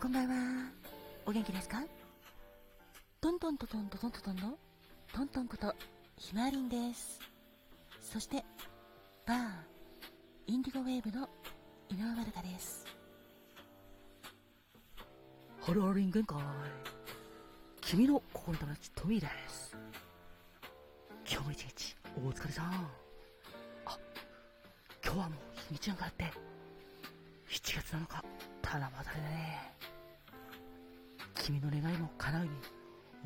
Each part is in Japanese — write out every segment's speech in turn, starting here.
こんばんは。お元気ですか？トントントントントントントンのトントンことひまわりんです。そして、バー、インディゴウェーブの井上まるかです。ハローリン限界。君の心友達トミーです。今日も一日お疲れさん。あ、今日はもう日にちが変わって、7月7日、七夕だね。君の願いも叶うに、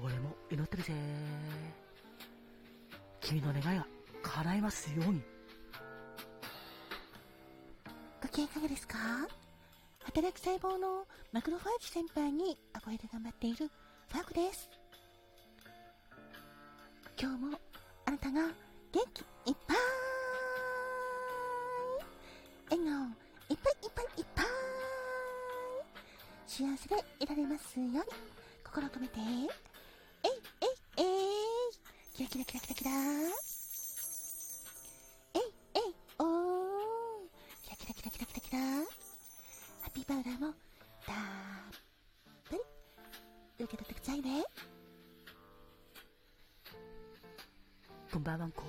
俺も祈ってるぜ。君の願いが叶いますように。ご機嫌いかがですか？働く細胞のマクロファージ先輩に憧れで頑張っているファークです。今日もあなたが元気いっぱい幸せでいられますように。心を込めて。えいえいえい。キラキラキラキラキラ。えいえいおー。キラキラキラキラキラキラ。ハッピーパウダーもたっぷり受け取ってくださいね。こんばんは。んこ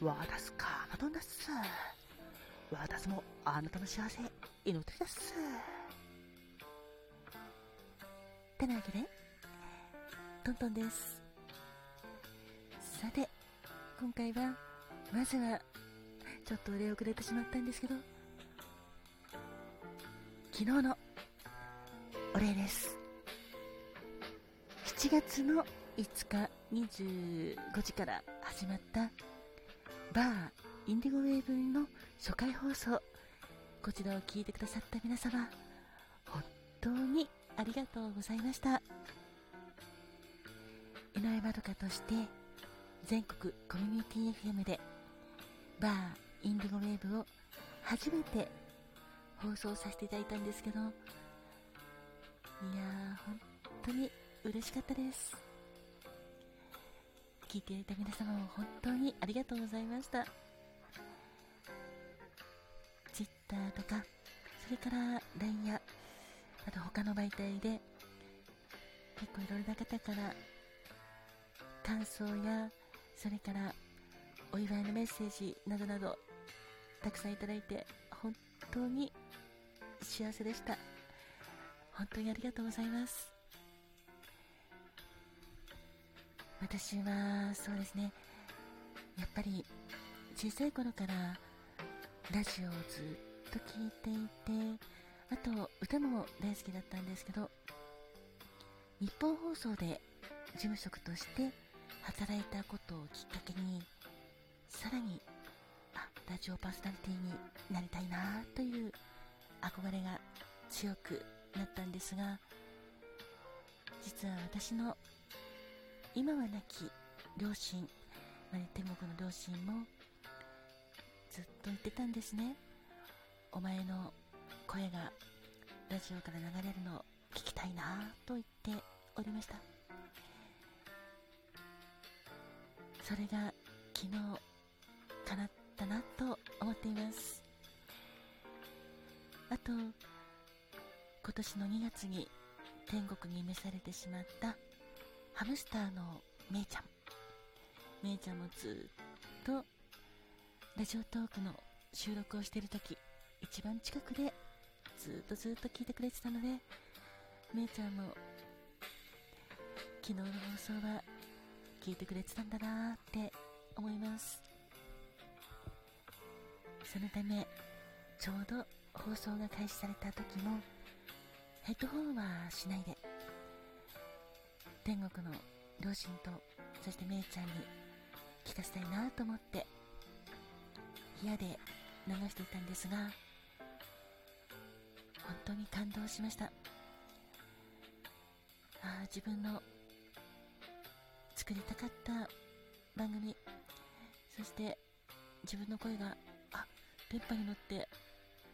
私かまどんだっす。私もあなたの幸せ祈ってだっす。てなわけでトントンです。さて今回はまずはちょっとお礼遅れてしまったんですけど昨日のお礼です。7月の5日25時から始まったバーインディゴウェーブの初回放送こちらを聞いてくださった皆様本当にありがとうございました。井上まどかとして全国コミュニティ FM でバーインディゴウェーブを初めて放送させていただいたんですけどいやー本当に嬉しかったです。聞いていた皆様も本当にありがとうございました。Twitter とかそれから LINE やあと他の媒体で結構いろいろな方から感想やそれからお祝いのメッセージなどなどたくさんいただいて本当に幸せでした。本当にありがとうございます。私はそうですね。やっぱり小さい頃からラジオをずっと聞いていてあと歌も大好きだったんですけど日本放送で事務職として働いたことをきっかけにさらにあラジオパーソナリティになりたいなという憧れが強くなったんですが実は私の今は亡き両親、まあ、天国の両親もずっと言ってたんですね。お前の声がラジオから流れるのを聞きたいなと言っておりました。それが昨日叶ったなと思っています。あと今年の2月に天国に召されてしまったハムスターのめいちゃん。めいちゃんもずっとラジオトークの収録をしている時一番近くでずっとずっと聞いてくれてたのでめいちゃんも昨日の放送は聞いてくれてたんだなって思います。そのためちょうど放送が開始された時もヘッドホンはしないで天国の両親とそしてめいちゃんに聞かせたいなと思って部屋で流していたんですが本当に感動しました。あ自分の作りたかった番組そして自分の声があ電波に乗って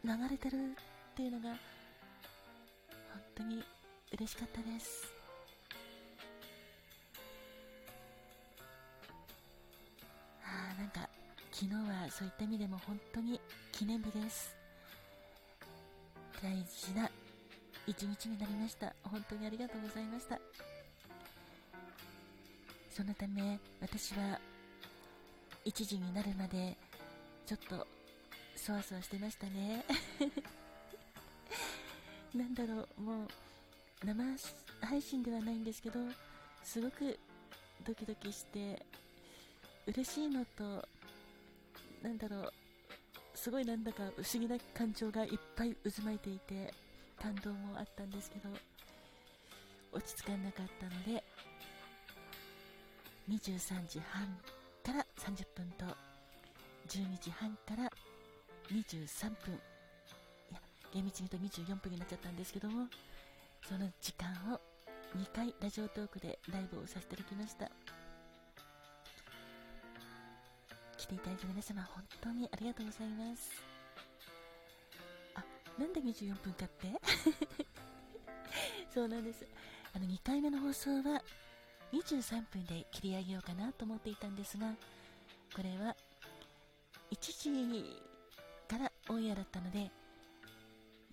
流れてるっていうのが本当に嬉しかったです。あなんか昨日はそういった意味でも本当に記念日です。大事な一日になりました。本当にありがとうございました。そのため私は1時になるまでちょっとそわそわしてましたね。なんだろうもう生配信ではないんですけどすごくドキドキして嬉しいのとなんだろうすごいなんだか不思議な感情がいっぱい渦巻いていて感動もあったんですけど落ち着かなかったので23時半から30分と12時半から23分いや厳密に言うと24分になっちゃったんですけどもその時間を2回ラジオトークでライブをさせていただきました。来ていただいた皆様本当にありがとうございます。あなんで24分かって？そうなんです。あの2回目の放送は23分で切り上げようかなと思っていたんですがこれは1時からオンエアだったので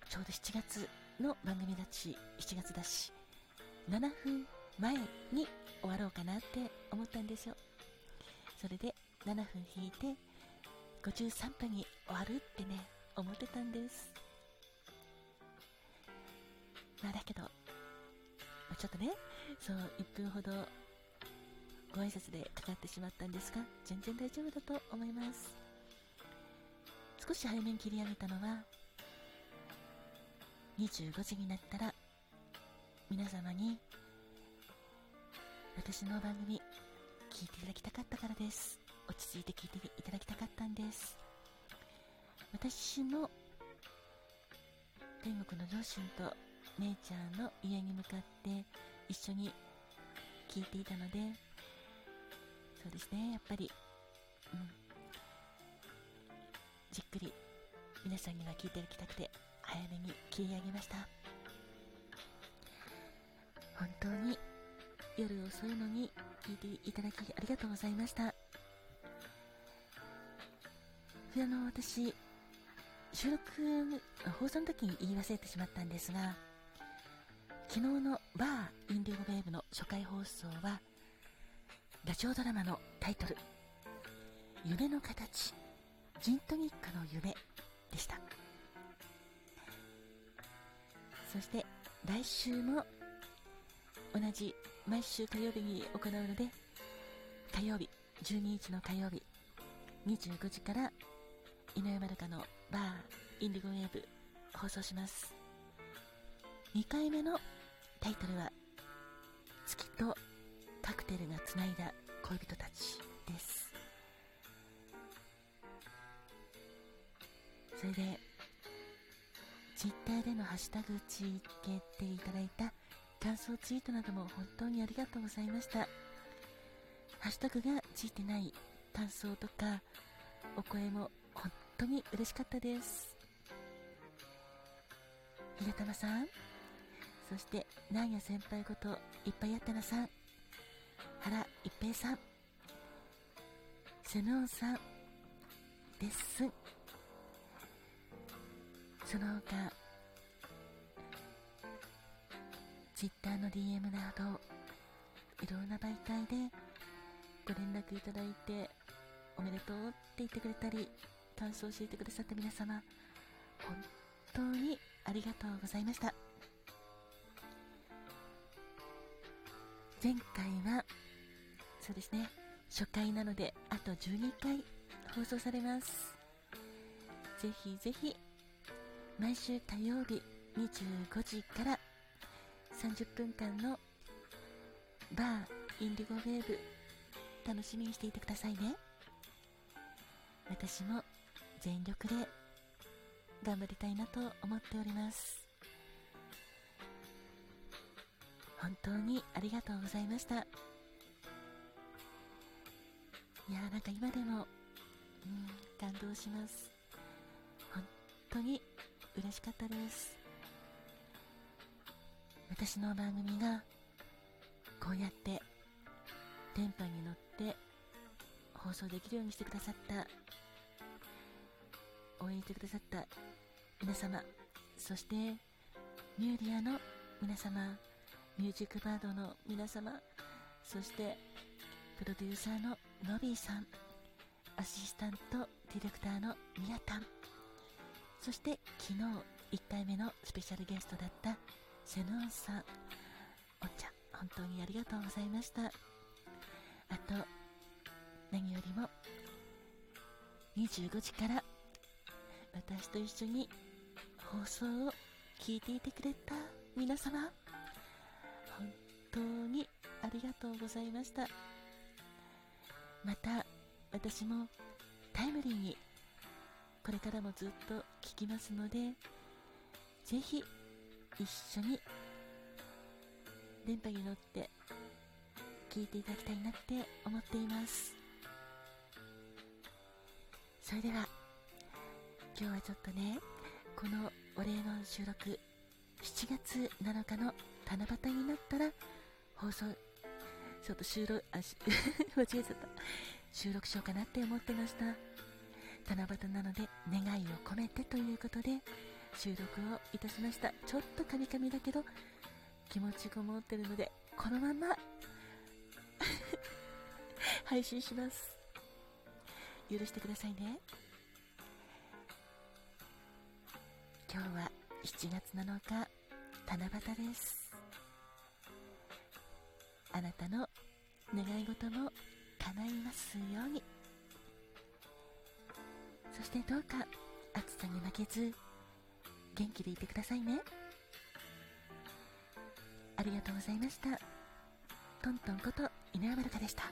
ちょうど7月の番組だし7月だし7分前に終わろうかなって思ったんですよ。それで7分引いて53分に終わるってね思ってたんです。まあだけどちょっとねそう1分ほどご挨拶でかかってしまったんですが全然大丈夫だと思います。少し早めに切り上げたのは25時になったら皆様に私の番組聞いていただきたかったからです。落ち着いて聞いていただきたかったんです。私も天国の両親と姉ちゃんの家に向かって一緒に聞いていたのでそうですねやっぱりうんじっくり皆さんには聞いていただきたくて早めに切り上げました。本当に夜遅いのに聞いていただきありがとうございました。あの私収録放送の時に言い忘れてしまったんですが昨日のバーインディゴウェーブの初回放送はラジオドラマのタイトル「夢の形ジントニックの夢」でした。そして来週も同じ毎週火曜日に行うので火曜日12日の火曜日25時から井上まるかのバーインディゴウェーブ放送します。2回目のタイトルは月とカクテルがつないだ恋人たちです。それでツイッターでのハッシュタグつけていただいた感想ツイートなども本当にありがとうございました。ハッシュタグがついてない感想とかお声も当に嬉しかったです。ひなたまさん。そしてなんや先輩こといっぱいあったなさん。原一平さん。セノンさん。です。その他 Twitter の DM などいろんな媒体でご連絡いただいておめでとうって言ってくれたり感想を教えてくださった皆様本当にありがとうございました。前回はそうですね初回なのであと12回放送されます。ぜひぜひ毎週火曜日25時から30分間のバーインディゴウェーブ楽しみにしていてくださいね。私も全力で頑張りたいなと思っております。本当にありがとうございました。いやーなんか今でも、うん、感動します。本当に嬉しかったです。私の番組がこうやって電波に乗って放送できるようにしてくださった応援してくださった皆様そしてミューリアの皆様ミュージックバードの皆様そしてプロデューサーのノビーさんアシスタントディレクターのミヤタンそして昨日1回目のスペシャルゲストだったセノンさんお茶本当にありがとうございました。あと何よりも25時から私と一緒に放送を聞いていてくれた皆様本当にありがとうございました。また私もタイムリーにこれからもずっと聞きますのでぜひ一緒に電波に乗って聞いていただきたいなって思っています。それでは。今日はちょっとねこのお礼の収録7月7日の七夕になったら放送ちょっと収録あし 間違えちゃった。収録しようかなって思ってました。七夕なので願いを込めてということで収録をいたしました。ちょっとカミカミだけど気持ちこもってるのでこのまま 配信します。許してくださいね。今日は7月7日七夕です。あなたの願い事も叶いますように。そしてどうか暑さに負けず元気でいてくださいね。ありがとうございました。トントンこと犬山るかでした。